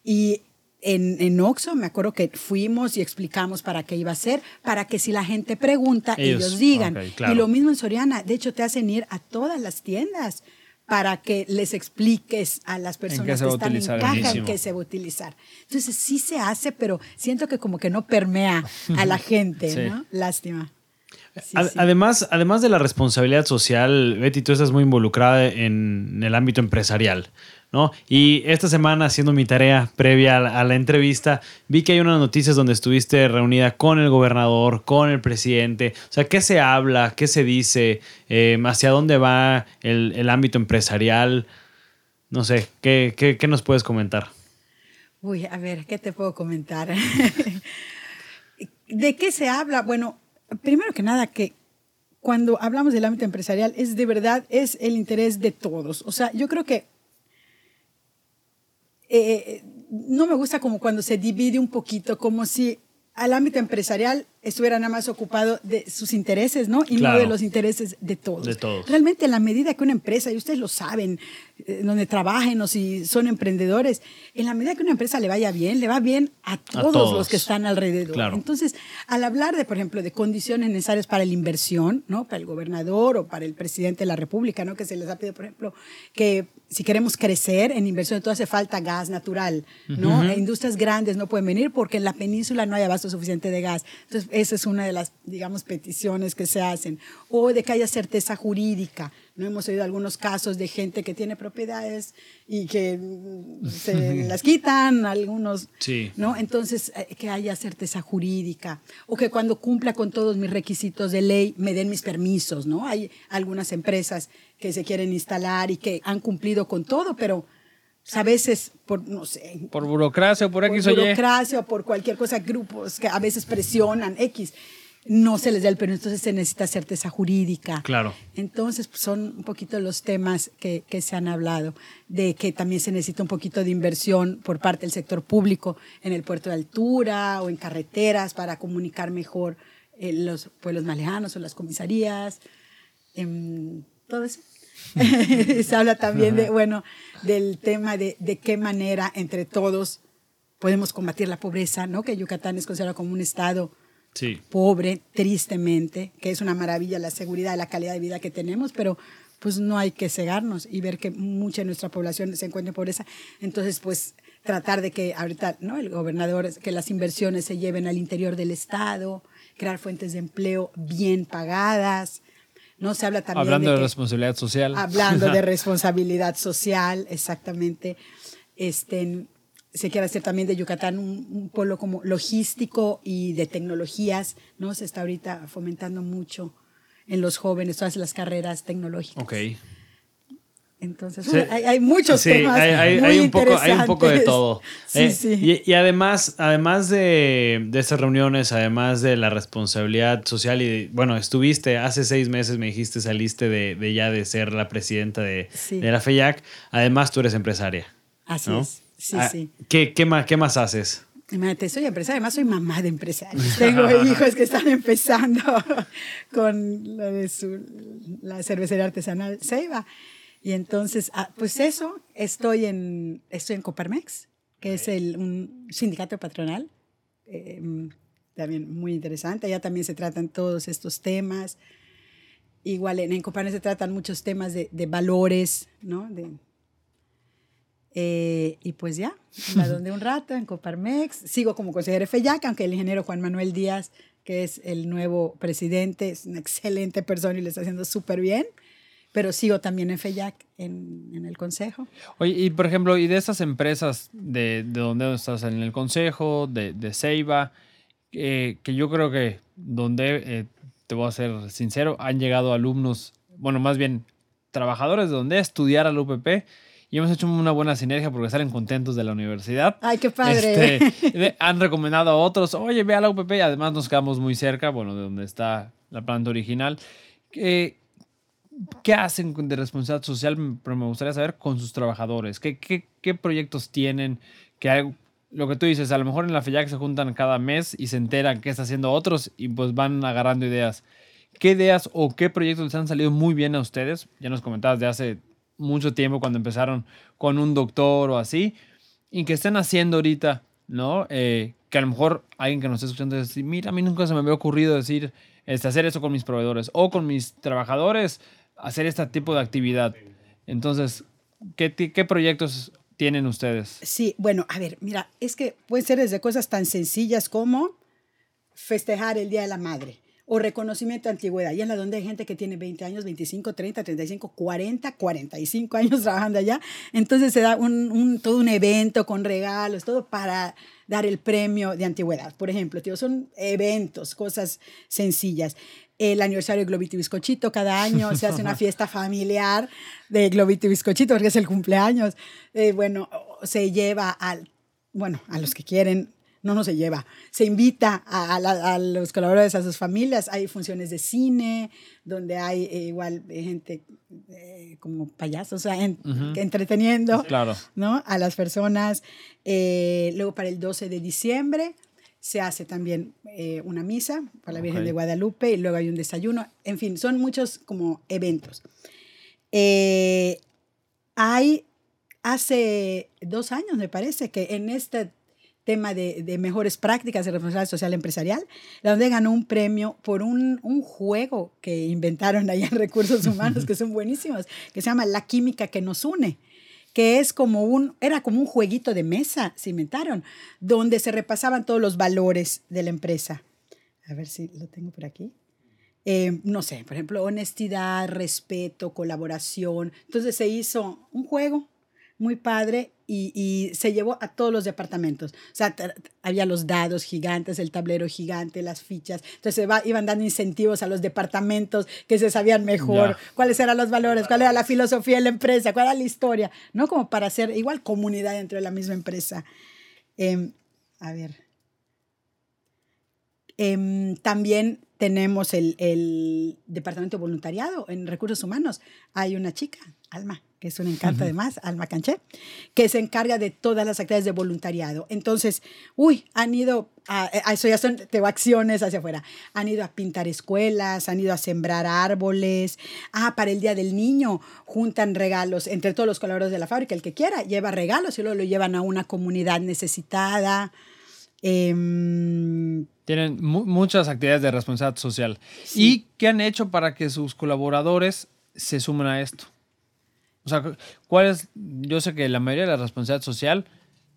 Y en, en Oxxo me acuerdo que fuimos y explicamos para qué iba a ser, para que si la gente pregunta, Ellos, ellos, digan. ok, claro. Y lo mismo en Soriana, de hecho te hacen ir a todas las tiendas para que les expliques a las personas que están en caja en qué se va a utilizar. Entonces sí se hace, pero siento que como que no permea a la gente, Sí. ¿no? Lástima. Sí, Ad- sí. Además, además de la responsabilidad social, Betty, tú estás muy involucrada en el ámbito empresarial, ¿no? Y esta semana, haciendo mi tarea previa a la, entrevista, vi que hay unas noticias donde estuviste reunida con el gobernador, con el presidente. O sea, ¿qué se habla? ¿Qué se dice? Eh, ¿Hacia dónde va el, el ámbito empresarial? No sé, ¿qué, qué, qué nos puedes comentar? Uy, a ver, ¿qué te puedo comentar? ¿De qué se habla? Bueno, primero que nada, que cuando hablamos del ámbito empresarial es de verdad, es el interés de todos. O sea, yo creo que eh, no me gusta como cuando se divide un poquito, como si al ámbito empresarial estuviera nada más ocupado de sus intereses, ¿no? Y Claro. no de los intereses de todos. De todos. Realmente en la medida que una empresa, y ustedes lo saben, eh, donde trabajen o si son emprendedores, en la medida que una empresa le vaya bien, le va bien a todos, todos. los que están alrededor. Claro. Entonces, al hablar de, por ejemplo, de condiciones necesarias para la inversión, ¿no? Para el gobernador o para el presidente de la República, ¿no? Que se les ha pedido, por ejemplo, que si queremos crecer en inversión, entonces hace falta gas natural, ¿no? E industrias grandes no pueden venir porque en la península no hay abasto suficiente de gas. Entonces, esa es una de las, digamos, peticiones que se hacen. O de que haya certeza jurídica, No hemos oído algunos casos de gente que tiene propiedades y que mm, se las quitan, algunos, Sí. ¿no? Entonces, eh, que haya certeza jurídica o que cuando cumpla con todos mis requisitos de ley me den mis permisos, ¿no? Hay algunas empresas que se quieren instalar y que han cumplido con todo, pero pues, a veces por, no sé, Por burocracia o por por X o Y. burocracia o por cualquier cosa, grupos que a veces presionan X, no se les da el permiso, entonces se necesita certeza jurídica. Claro. Entonces pues, son un poquito los temas que, que se han hablado, de que también se necesita un poquito de inversión por parte del sector público en el puerto de altura o en carreteras para comunicar mejor eh, los pueblos más lejanos o las comisarías, em, todo eso. se habla también de, bueno, del tema de, de qué manera entre todos podemos combatir la pobreza, ¿no? Que Yucatán es considerado como un estado Sí. pobre, tristemente, que es una maravilla la seguridad y la calidad de vida que tenemos, pero pues no hay que cegarnos y ver que mucha de nuestra población se encuentra en pobreza. Entonces, pues tratar de que ahorita, ¿no? El gobernador, que las inversiones se lleven al interior del Estado, crear fuentes de empleo bien pagadas. No se habla también Hablando de, que- responsabilidad social. hablando de responsabilidad social, exactamente. Este, se quiere hacer también de Yucatán un, un polo como logístico y de tecnologías, ¿no? Se está ahorita fomentando mucho en los jóvenes todas las carreras tecnológicas. Ok. Entonces, Sí. bueno, hay, hay muchos Sí, temas hay, hay- muy hay un poco, hay un poco de todo. Sí, Eh, sí. Y, y además, además de, de estas reuniones, además de la responsabilidad social, y de- bueno, estuviste hace seis meses, me dijiste, saliste de, de ya de ser la presidenta de, Sí. de la FEYAC. Además, tú eres empresaria. Así ¿no? es. Sí, Ah, sí. ¿qué, qué, más, ¿Qué más haces? Imagínate, soy empresaria, además soy mamá de empresarios. Tengo hijos que están empezando con lo de su, la cervecería artesanal Ceiba. Y entonces, ah, pues eso, estoy en, estoy en Coparmex, que es el, un sindicato patronal, eh, también muy interesante. Allá también se tratan todos estos temas. Igual en, en Coparmex se tratan muchos temas de, de valores, ¿no? De, eh, y pues ya, la donde un rato en Coparmex. Sigo como consejero de FEYAC, aunque el ingeniero Juan Manuel Díaz, que es el nuevo presidente, es una excelente persona y le está haciendo súper bien. Pero sigo también en FEYAC, en, en el consejo. Oye, y por ejemplo, y de estas empresas de, de donde estás en el consejo, de, de Ceiba, eh, que yo creo que donde, eh, te voy a ser sincero, han llegado alumnos, bueno, más bien trabajadores de donde a estudiar al UPP y hemos hecho una buena sinergia porque salen contentos de la universidad. ¡Ay, qué padre! Este, han recomendado a otros, oye, ve a la UPP y además nos quedamos muy cerca, bueno, de donde está la planta original. Eh, ¿Qué hacen de responsabilidad social? Pero me gustaría saber con sus trabajadores. ¿Qué, qué, qué proyectos tienen? Que hay- lo que tú dices, a lo mejor en la FEYAC se juntan cada mes y se enteran qué está haciendo otros y pues van agarrando ideas. ¿Qué ideas o qué proyectos les han salido muy bien a ustedes? Ya nos comentabas de hace mucho tiempo cuando empezaron con un doctor o así. Y que estén haciendo ahorita, ¿no? Eh, que a lo mejor alguien que nos esté escuchando decir, mira, a mí nunca se me había ocurrido decir, este, hacer eso con mis proveedores o con mis trabajadores, hacer este tipo de actividad. Entonces, ¿qué, qué proyectos tienen ustedes? Sí, bueno, a ver, mira, es que pueden ser desde cosas tan sencillas como festejar el Día de la Madre o reconocimiento de antigüedad. Y en la donde hay gente que tiene 20 años, 25, 30, 35, 40, 45 años trabajando allá. Entonces se da un, un- todo un evento con regalos, todo para dar el premio de antigüedad. Por ejemplo, tío, son eventos, cosas sencillas. El aniversario de Globito y Bizcochito, cada año se hace una fiesta familiar de Globito y Bizcochito porque es el cumpleaños. Eh, bueno, se lleva al, bueno, a los que quieren, no, no se lleva, se invita a, a la- a los colaboradores, a sus familias, hay funciones de cine, donde hay eh, igual gente eh, como payasos, o sea, en- entreteniendo Claro. ¿no? a las personas. Eh, luego para el 12 de diciembre se hace también eh, una misa para la Virgen de Guadalupe y luego hay un desayuno. En fin, son muchos como eventos. Eh, hay hace dos años, me parece, que en este tema de, de mejores prácticas de responsabilidad social empresarial, la donde ganó un premio por un, un juego que inventaron allá en Recursos Humanos, que son buenísimos, que se llama La Química que nos une que es como un, era como un jueguito de mesa, se inventaron, donde se repasaban todos los valores de la empresa. A ver si lo tengo por aquí. eh, no sé, por ejemplo, honestidad, respeto, colaboración. Entonces se hizo un juego muy padre y, se llevó a todos los departamentos. O sea, había los dados gigantes, el tablero gigante, las fichas. Entonces va, iban dando incentivos a los departamentos que se sabían mejor, cuáles eran los valores, cuál era la filosofía de la empresa, cuál era la historia, ¿no? Como para hacer igual comunidad dentro de la misma empresa. Em, a ver. Em, también tenemos el, el, departamento de voluntariado en recursos humanos. Hay una chica, Alma, que es un encanto además, Alma Canché, que se encarga de todas las actividades de voluntariado. Entonces, uy, han ido a, eso ya son tengo acciones hacia afuera. Han ido a pintar escuelas, han ido a sembrar árboles. Ah, para el Día del Niño juntan regalos entre todos los colaboradores de la fábrica. El que quiera lleva regalos y luego lo llevan a una comunidad necesitada. Em, Tienen muchas actividades de responsabilidad social. ¿Y qué han hecho para que sus colaboradores se sumen a esto? O sea, ¿cuál es? Yo sé que la mayoría de la responsabilidad social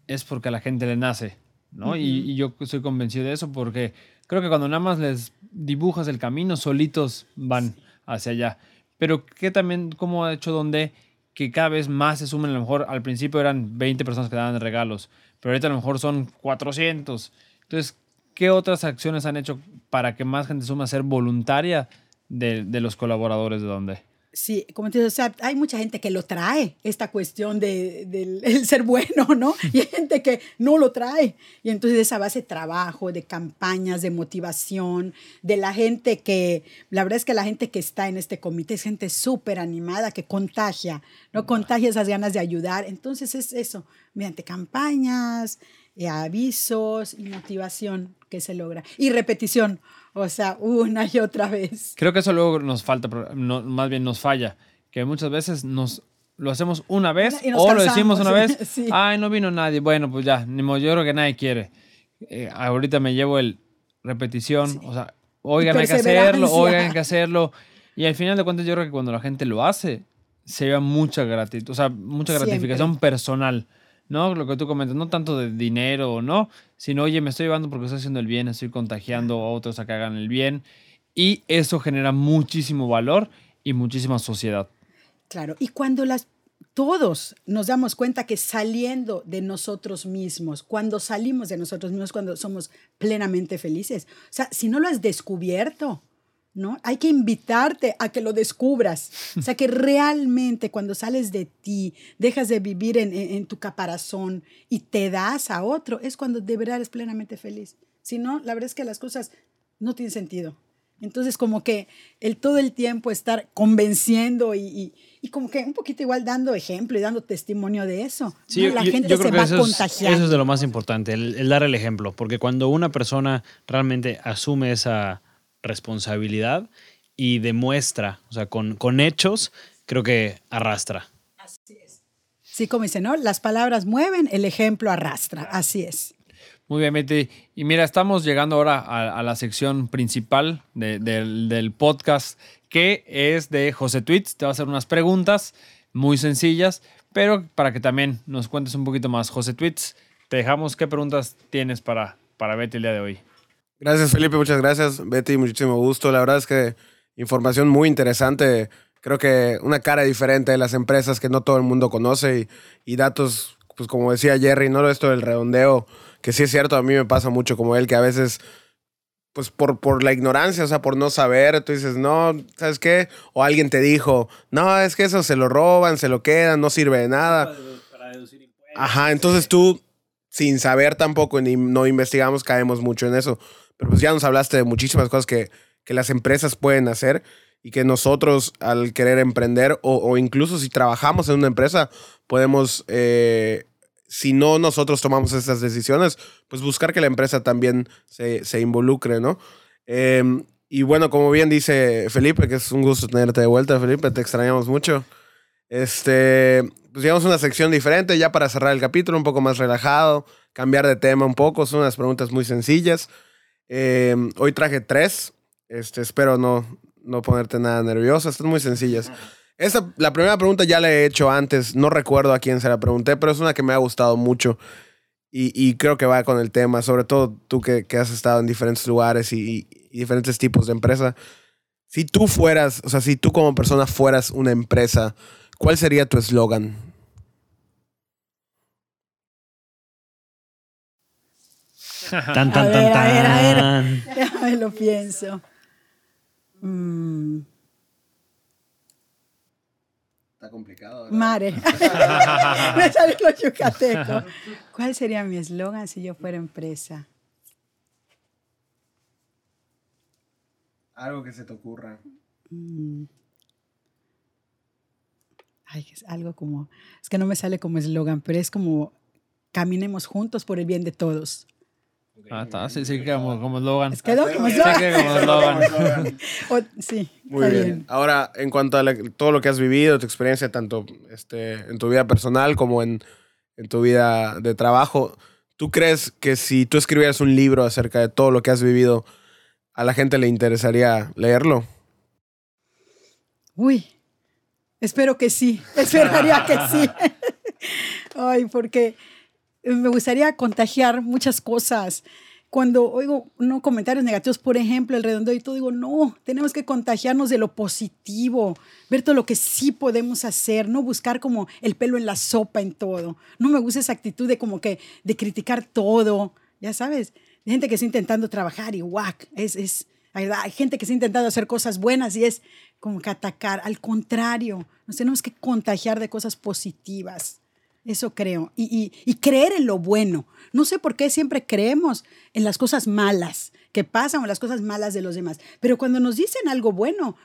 es porque a la gente le nace, ¿no? y, yo estoy convencido de eso porque creo que cuando nada más les dibujas el camino, solitos van hacia allá. Pero ¿qué también, cómo ha hecho donde que cada vez más se sumen? A lo mejor al principio eran 20 personas que daban regalos, pero ahorita a lo mejor son 400. Entonces, ¿qué otras acciones han hecho para que más gente sume a ser voluntaria de, de los colaboradores de donde? Sí, como te digo, o sea, hay mucha gente que lo trae, esta cuestión del de, ser bueno, ¿no? Y hay gente que no lo trae. Y entonces esa base de trabajo, de campañas, de motivación, de la gente que, la verdad es que la gente que está en este comité es gente súper animada, que contagia, ¿no? Contagia esas ganas de ayudar. Entonces es eso, mediante campañas, eh, avisos y motivación que se logra. Y repetición. O sea, una y otra vez. Creo que eso luego nos falta, más bien nos falla, que muchas veces nos lo hacemos una vez o lo decimos una vez, ay, no vino nadie, bueno, pues ya, ni modo, yo creo que nadie quiere. Eh, ahorita me llevo el repetición, o sea, oigan, hay que hacerlo, oigan, hay que hacerlo. Y al final de cuentas yo creo que cuando la gente lo hace, se lleva mucha gratitud, o sea, mucha gratificación personal. ¿no? Lo que tú comentas, no tanto de dinero o no, sino, oye, me estoy llevando porque estoy haciendo el bien, estoy contagiando a otros a que hagan el bien. Y eso genera muchísimo valor y muchísima sociedad. Claro, y cuando las todos nos damos cuenta que saliendo de nosotros mismos, cuando salimos de nosotros mismos, cuando somos plenamente felices. O sea, si no lo has descubierto, ¿no? Hay que invitarte a que lo descubras. O sea, que realmente cuando sales de ti, dejas de vivir en, tu caparazón y te das a otro, es cuando de verdad eres plenamente feliz. Si no, la verdad es que las cosas no tienen sentido. Entonces, como que el todo el tiempo estar convenciendo y, como que un poquito igual dando ejemplo y dando testimonio de eso. Sí, la gente se va eso contagiando. eso es de lo más importante, el dar el ejemplo. Porque cuando una persona realmente asume esa responsabilidad y demuestra, o sea, con, con hechos, creo que arrastra. Así es. Sí, como dice, ¿no? Las palabras mueven, el ejemplo arrastra. Así es. Muy bien, Betty. Y mira, estamos llegando ahora a, la sección principal del, del, podcast, que es de José Tweets. Te va a hacer unas preguntas muy sencillas, pero para que también nos cuentes un poquito más. José Tweets, te dejamos qué preguntas tienes para, para Betty el día de hoy. Gracias, Felipe. Muchas gracias. Betty, muchísimo gusto. La verdad es que información muy interesante. Creo que una cara diferente de las empresas que no todo el mundo conoce y, datos, pues como decía Jerry, no esto del redondeo, que sí es cierto, a mí me pasa mucho como él, que a veces pues por, por la ignorancia, o sea, por no saber, tú dices, no, ¿sabes qué? O alguien te dijo, no, es que eso se lo roban, se lo quedan, no sirve de nada. Ajá, entonces tú, sin saber tampoco, ni no investigamos, caemos mucho en eso. Pero pues ya nos hablaste de muchísimas cosas que, que las empresas pueden hacer y que nosotros al querer emprender o, incluso si trabajamos en una empresa podemos, eh, si no nosotros tomamos esas decisiones, pues buscar que la empresa también se, se involucre, ¿no? Em, y bueno, como bien dice Felipe, que es un gusto tenerte de vuelta, Felipe, te extrañamos mucho. Este, pues llegamos a una sección diferente ya para cerrar el capítulo, un poco más relajado, cambiar de tema un poco, son unas preguntas muy sencillas. Eh, hoy traje tres. Este, espero no, no ponerte nada nervioso. Están muy sencillas. Esta, la primera pregunta ya la he hecho antes. No recuerdo a quién se la pregunté, pero es una que me ha gustado mucho. Y, creo que va con el tema. Sobre todo tú que, has estado en diferentes lugares y, diferentes tipos de empresa. Si tú fueras, o sea, si tú como persona fueras una empresa, ¿cuál sería tu eslogan? Tan, tan, A tan, ver, a ver, a ver. tan. Déjame lo pienso. Mm, Está complicado. mare. Me sale lo yucateco. ¿Cuál sería mi eslogan si yo fuera empresa? Algo que se te ocurra. Ay, es algo como, es que no me sale como eslogan, pero es como caminemos juntos por el bien de todos. Ah, está, sí, sí, como, como Logan. Es quedó como Sí, eslogan. que como Logan. O- sí, Muy está bien. Ahora, en cuanto a la- todo lo que has vivido, tu experiencia tanto este, en tu vida personal como en, en tu vida de trabajo, ¿tú crees que si tú escribieras un libro acerca de todo lo que has vivido, a la gente le interesaría leerlo? Uy, espero que sí, esperaría que sí. Ay, porque me gustaría contagiar muchas cosas. Cuando oigo no comentarios negativos, por ejemplo, el redondo y todo, digo, no, tenemos que contagiarnos de lo positivo, ver todo lo que sí podemos hacer, no buscar como el pelo en la sopa en todo. No me gusta esa actitud de como que de criticar todo, ya sabes, gente que está intentando trabajar y guac, es, es, hay gente que está intentando hacer cosas buenas y es como que atacar. Al contrario, nos tenemos que contagiar de cosas positivas. Eso creo. Y, y- y creer en lo bueno. No sé por qué siempre creemos en las cosas malas que pasan o en las cosas malas de los demás. Pero cuando nos dicen algo bueno,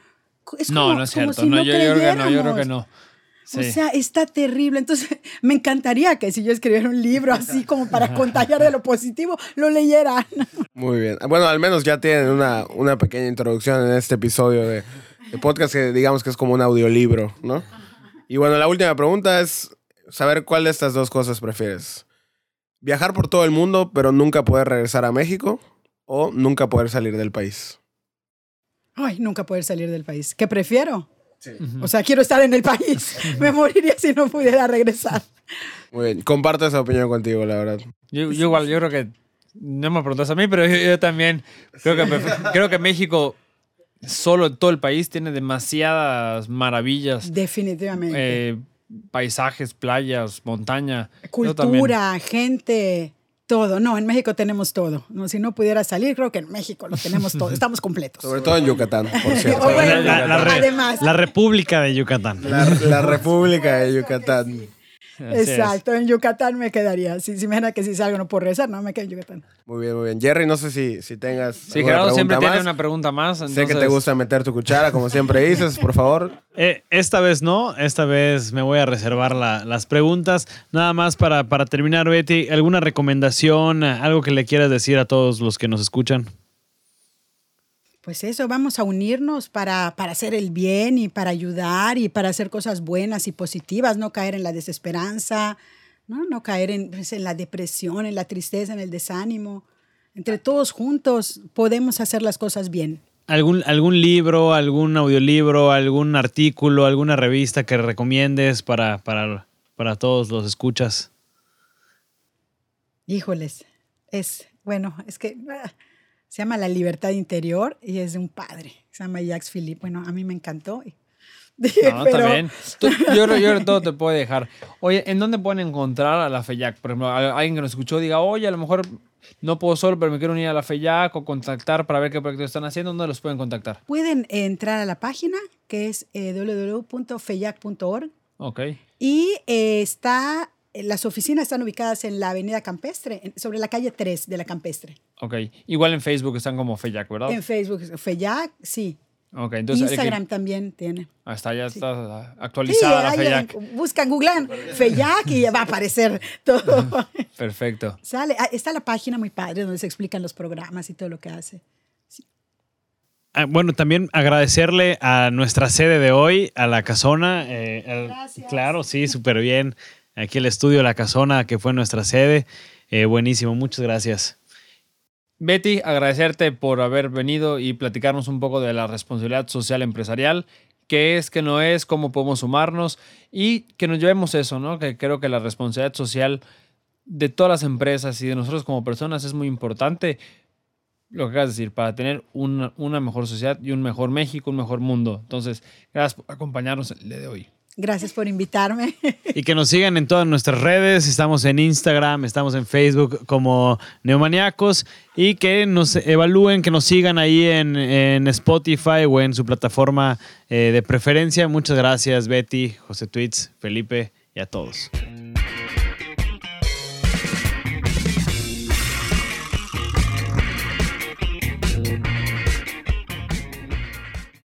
es No, como, no es como cierto. si no, no, yo, yo creo que no, yo creo que creyéramos. no. Sí. O sea, está terrible. Entonces, me encantaría que si yo escribiera un libro así como para contagiar de lo positivo, lo leyeran. Muy bien. Bueno, al menos ya tienen una, una pequeña introducción en este episodio de, de podcast que digamos que es como un audiolibro, ¿no? Y bueno, la última pregunta es saber cuál de estas dos cosas prefieres. Viajar por todo el mundo, pero nunca poder regresar a México o nunca poder salir del país. Ay, nunca poder salir del país. ¿Qué prefiero? Ujú. O sea, quiero estar en el país. Me moriría si no pudiera regresar. Muy bien. Comparto esa opinión contigo, la verdad. Yo, yo igual, yo creo que no me preguntas a mí, pero yo, yo también creo que, creo que México, solo todo el país, tiene demasiadas maravillas. Definitivamente. eh, paisajes, playas, montaña. Cultura, gente, todo. No, en México tenemos todo. No, si no pudiera salir, creo que en México lo tenemos todo. Estamos completos. Sobre todo en Yucatán, por cierto. O bueno, La, la re- además. la República de Yucatán. La, la República de Yucatán. Así es. Exacto, en Yucatán me quedaría. Si, si me dijera que si salgo no puedo regresar, no me quedo en Yucatán. Muy bien, muy bien. Jerry, no sé si, si tengas. Sí, Gerardo siempre tiene una pregunta más. Sé que te gusta meter tu cuchara, como siempre dices, por favor. Eh, esta vez no, esta vez me voy a reservar la- las preguntas. Nada más para, para terminar, Betty, ¿alguna recomendación, algo que le quieras decir a todos los que nos escuchan? Pues eso, vamos a unirnos para, para hacer el bien y para ayudar y para hacer cosas buenas y positivas, no caer en la desesperanza, no, no caer en, pues, en la depresión, en la tristeza, en el desánimo. Entre todos juntos podemos hacer las cosas bien. ¿Algún, ¿Algún libro, algún audiolibro, algún artículo, alguna revista que recomiendes para, para, para todos los escuchas? Híjoles, es, bueno, es que ah, se llama La Libertad Interior y es de un padre, se llama Jacques Philippe. Bueno, a mí me encantó. y- No, pero- está bien. Tú- yo, yo todo te puede dejar. Oye, ¿en dónde pueden encontrar a la FEYAC? Por ejemplo, alguien que nos escuchó diga, oye, a lo mejor no puedo solo, pero me quiero unir a la FEYAC o contactar para ver qué proyectos están haciendo. ¿Dónde los pueden contactar? Pueden entrar a la página que es eh, www.feyac.org Ok. y eh, está, las oficinas están ubicadas en la avenida Campestre, sobre la calle 3 de la Campestre. Ok. Igual en Facebook están como FEYAC, ¿verdad? En Facebook, Feyac, sí. Ok, entonces. el que- Instagram también tiene. Ah, está, ya Sí. está Sí, actualizada la ahí FEYAC. en- buscan, googlean Feyac y ya va a aparecer todo. Perfecto. Sale, ah, está la página muy padre donde se explican los programas y todo lo que hace. Ah, bueno, también agradecerle a nuestra sede de hoy, a la Casona. eh, el- Gracias. claro, sí, súper bien. Aquí el estudio La Casona, que fue nuestra sede. Eh, buenísimo, muchas gracias. Betty, agradecerte por haber venido y platicarnos un poco de la responsabilidad social empresarial, qué es, qué no es, cómo podemos sumarnos y que nos llevemos eso, ¿no? Que creo que la responsabilidad social de todas las empresas y de nosotros como personas es muy importante lo que acabas de decir, para tener una, una mejor sociedad y un mejor México, un mejor mundo. Entonces, gracias por acompañarnos el día de hoy. Gracias por invitarme. Y que nos sigan en todas nuestras redes. Estamos en Instagram, estamos en Facebook como Neomaniacos. Y que nos evalúen, que nos sigan ahí en, en Spotify o en su plataforma eh, de preferencia. Muchas gracias, Betty, José Tweets, Felipe y a todos.